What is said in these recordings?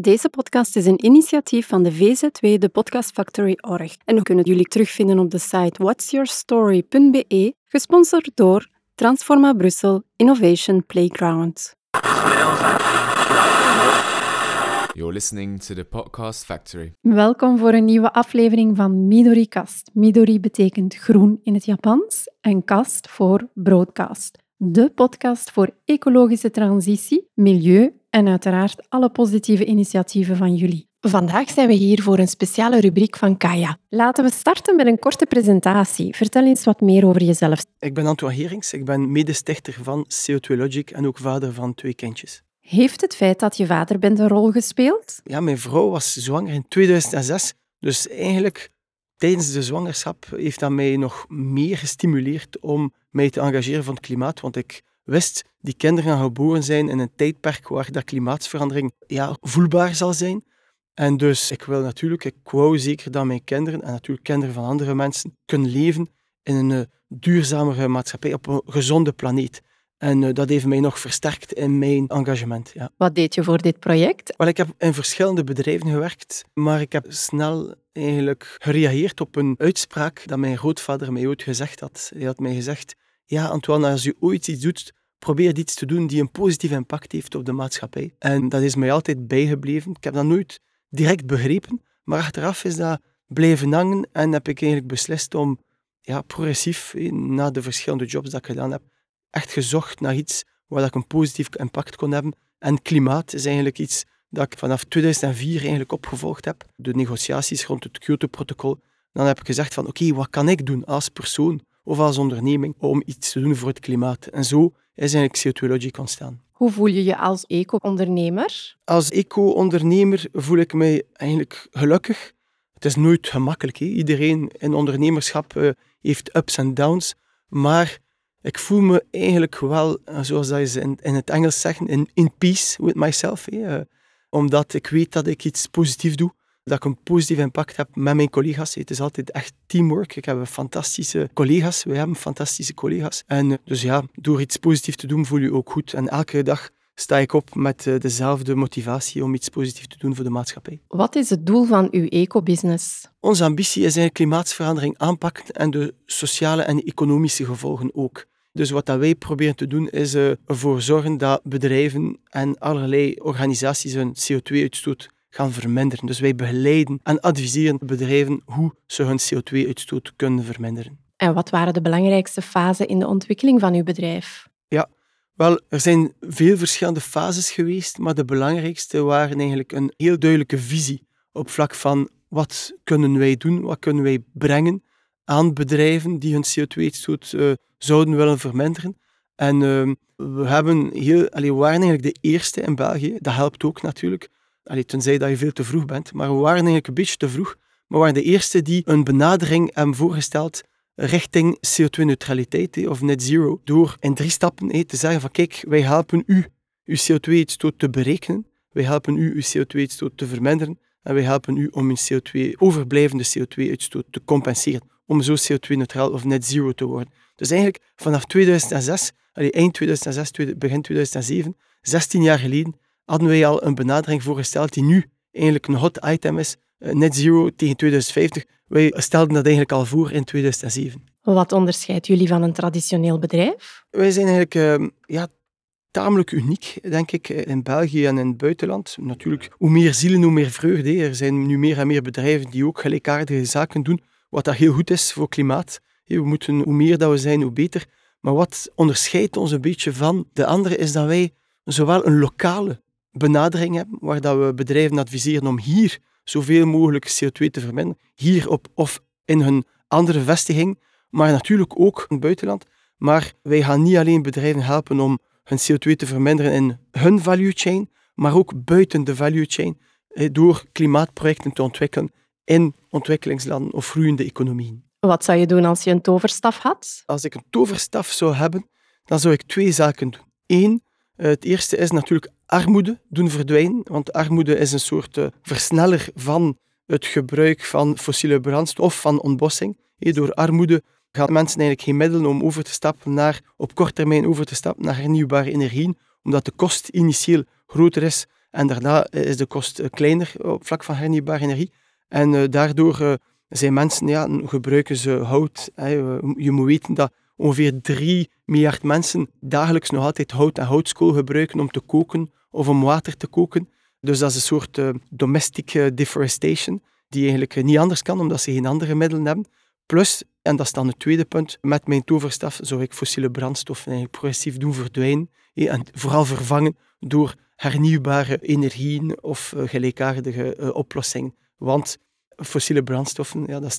Deze podcast is een initiatief van de VZW, de Podcast Factory Org. En we kunnen jullie terugvinden op de site whatsyourstory.be, gesponsord door Transforma Brussel Innovation Playground. You're listening to the Podcast Factory. Welkom voor een nieuwe aflevering van Midori Kast. Midori betekent groen in het Japans en kast voor broadcast. De podcast voor ecologische transitie, milieu en uiteraard alle positieve initiatieven van jullie. Vandaag zijn we hier voor een speciale rubriek van Kaya. Laten we starten met een korte presentatie. Vertel eens wat meer over jezelf. Ik ben Antoine Herings, ik ben medestichter van CO2 Logic en ook vader van twee kindjes. Heeft het feit dat je vader bent een rol gespeeld? Ja, mijn vrouw was zwanger in 2006, dus eigenlijk tijdens de zwangerschap heeft dat mij nog meer gestimuleerd om mij te engageren voor het klimaat, want ik wist, die kinderen gaan geboren zijn in een tijdperk waar dat klimaatsverandering ja, voelbaar zal zijn. En dus ik wil natuurlijk, ik wou zeker dat mijn kinderen, en natuurlijk kinderen van andere mensen, kunnen leven in een uh, duurzamere maatschappij, op een gezonde planeet. En uh, dat heeft mij nog versterkt in mijn engagement. Ja. Wat deed je voor dit project? Wel, ik heb in verschillende bedrijven gewerkt, maar ik heb snel eigenlijk gereageerd op een uitspraak dat mijn grootvader mij ooit gezegd had. Hij had mij gezegd, ja Antoine, als je ooit iets doet, probeer iets te doen die een positief impact heeft op de maatschappij. En dat is mij altijd bijgebleven. Ik heb dat nooit direct begrepen, maar achteraf is dat blijven hangen en heb ik eigenlijk beslist om ja, progressief, na de verschillende jobs dat ik gedaan heb, echt gezocht naar iets waar ik een positief impact kon hebben. En klimaat is eigenlijk iets dat ik vanaf 2004 eigenlijk opgevolgd heb. De negotiaties rond het Kyoto-protocol. Dan heb ik gezegd van oké, wat kan ik doen als persoon of als onderneming om iets te doen voor het klimaat? En zo is eigenlijk CO2 Logic ontstaan. Hoe voel je je als eco-ondernemer? Als eco-ondernemer voel ik mij eigenlijk gelukkig. Het is nooit gemakkelijk. Hè? Iedereen in ondernemerschap uh, heeft ups en downs. Maar ik voel me eigenlijk wel, eh, zoals dat ze in, in het Engels zeggen, in, in peace with myself. Uh, omdat ik weet dat ik iets positiefs doe dat ik een positief impact heb met mijn collega's. Het is altijd echt teamwork. Ik heb fantastische collega's. We hebben fantastische collega's. En eh, dus ja, door iets positiefs te doen voel je ook goed. En elke dag sta ik op met eh, dezelfde motivatie om iets positiefs te doen voor de maatschappij. Wat is het doel van uw eco-business? Onze ambitie is eigenlijk klimaatverandering aanpakken en de sociale en economische gevolgen ook. Dus wat dat wij proberen te doen, is uh, ervoor zorgen dat bedrijven en allerlei organisaties hun CO2-uitstoot gaan verminderen. Dus wij begeleiden en adviseren bedrijven hoe ze hun CO2-uitstoot kunnen verminderen. En wat waren de belangrijkste fasen in de ontwikkeling van uw bedrijf? Ja, wel, er zijn veel verschillende fases geweest, maar de belangrijkste waren eigenlijk een heel duidelijke visie op vlak van wat kunnen wij doen, wat kunnen wij brengen aan bedrijven die hun CO2-uitstoot uh, zouden willen verminderen. En uh, we, hebben heel, allee, we waren eigenlijk de eerste in België, dat helpt ook natuurlijk, allee, tenzij dat je veel te vroeg bent, maar we waren eigenlijk een beetje te vroeg, maar we waren de eerste die een benadering hebben voorgesteld richting CO2-neutraliteit of net zero, door in drie stappen te zeggen van kijk, wij helpen u uw CO2-uitstoot te berekenen, wij helpen u uw CO2-uitstoot te verminderen en wij helpen u om uw CO2, overblijvende CO2-uitstoot te compenseren, om zo CO2-neutraal of net zero te worden. Dus eigenlijk vanaf 2006, eind 2006, begin 2007, 16 jaar geleden, hadden wij al een benadering voorgesteld die nu eigenlijk een hot item is, eh, net zero tegen 2050. Wij stelden dat eigenlijk al voor in 2007. Wat onderscheidt jullie van een traditioneel bedrijf? Wij zijn eigenlijk uh, ja, tamelijk uniek, denk ik, in België en in het buitenland. Natuurlijk, hoe meer zielen, hoe meer vreugde. Er zijn nu meer en meer bedrijven die ook gelijkaardige zaken doen, wat dat heel goed is voor klimaat. We moeten, hoe meer dat we zijn, hoe beter. Maar wat onderscheidt ons een beetje van de anderen, is dat wij zowel een lokale benadering hebben, waar dat we bedrijven adviseren om hier zoveel mogelijk CO2 te verminderen, hier op, of in hun andere vestiging, maar natuurlijk ook in het buitenland. Maar wij gaan niet alleen bedrijven helpen om hun CO2 te verminderen in hun value chain, maar ook buiten de value chain, eh, door klimaatprojecten te ontwikkelen in ontwikkelingslanden of groeiende economieën. Wat zou je doen als je een toverstaf had? Als ik een toverstaf zou hebben, dan zou ik twee zaken doen. Eén, eh, het eerste is natuurlijk armoede doen verdwijnen, want armoede is een soort uh, versneller van het gebruik van fossiele brandstof, van ontbossing. Door armoede gaan mensen eigenlijk geen middelen om over te stappen naar, op korte termijn over te stappen naar hernieuwbare energieën, omdat de kost initieel groter is En daarna is de kost eh, kleiner op vlak van hernieuwbare energie. En daardoor zijn mensen, ja, gebruiken ze hout. Hè. Je moet weten dat ongeveer 3 miljard mensen dagelijks nog altijd hout en houtskool gebruiken om te koken of om water te koken. Dus dat is een soort uh, domestic deforestation, die eigenlijk niet anders kan, omdat ze geen andere middelen hebben. Plus, en dat is dan het tweede punt, met mijn toverstaf zou ik fossiele brandstoffen eigenlijk progressief doen verdwijnen. En vooral vervangen door hernieuwbare energieën of gelijkaardige oplossingen. Want fossiele brandstoffen, ja, dat is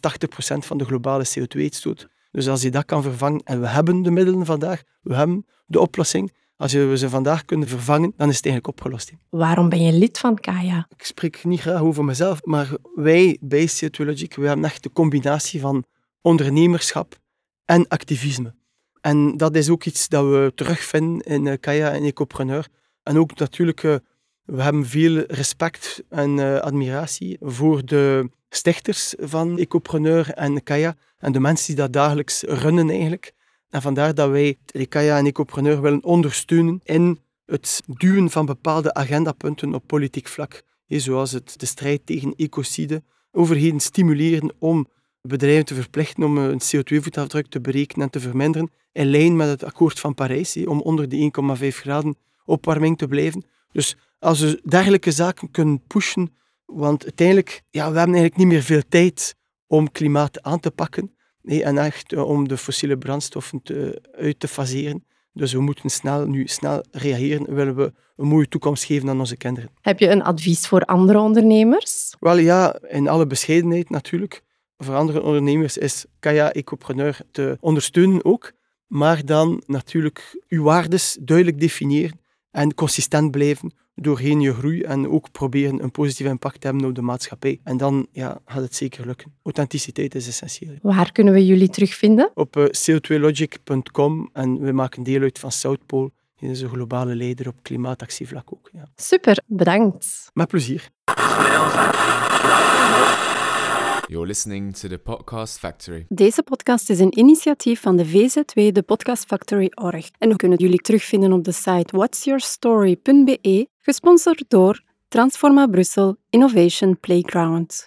80% van de globale CO2-uitstoot. Dus als je dat kan vervangen, en we hebben de middelen vandaag, we hebben de oplossing, als we ze vandaag kunnen vervangen, dan is het eigenlijk opgelost. Waarom ben je lid van Kaya? Ik spreek niet graag over mezelf, maar wij bij CO2 Logic, we hebben echt de combinatie van ondernemerschap en activisme. En dat is ook iets dat we terugvinden in eh, Kaya en Ecopreneur. En ook natuurlijk, uh, we hebben veel respect en uh, admiratie voor de stichters van Ecopreneur en Kaya en de mensen die dat dagelijks runnen eigenlijk. En vandaar dat wij Kaya en Ecopreneur willen ondersteunen in het duwen van bepaalde agendapunten op politiek vlak. Zoals het, de strijd tegen ecocide, overheden stimuleren om bedrijven te verplichten om een CO2-voetafdruk te berekenen en te verminderen, in lijn met het akkoord van Parijs, om onder de 1,5 graden opwarming te blijven. Dus als we dergelijke zaken kunnen pushen, want uiteindelijk, ja, we hebben eigenlijk niet meer veel tijd om klimaat aan te pakken nee, en echt eh, om de fossiele brandstoffen te, uit te faseren. Dus we moeten snel, nu snel reageren, willen we een mooie toekomst geven aan onze kinderen. Heb je een advies voor andere ondernemers? Wel ja, in alle bescheidenheid natuurlijk. Voor andere ondernemers is Kaya Ecopreneur te ondersteunen ook. Maar dan natuurlijk uw waardes duidelijk definiëren en consistent blijven doorheen je groei en ook proberen een positieve impact te hebben op de maatschappij. En dan ja, gaat het zeker lukken. Authenticiteit is essentieel. Waar kunnen we jullie terugvinden? Op uh, co2logic.com en we maken deel uit van South Pole. Die is een globale leider op klimaatactievlak ook. Ja. Super, bedankt. Met plezier. You're listening to the Podcast Factory. Deze podcast is een initiatief van de VZW, de Podcast Factory Org. En we kunnen jullie terugvinden op de site whatsyourstory.be, gesponsord door Transforma Brussel Innovation Playground.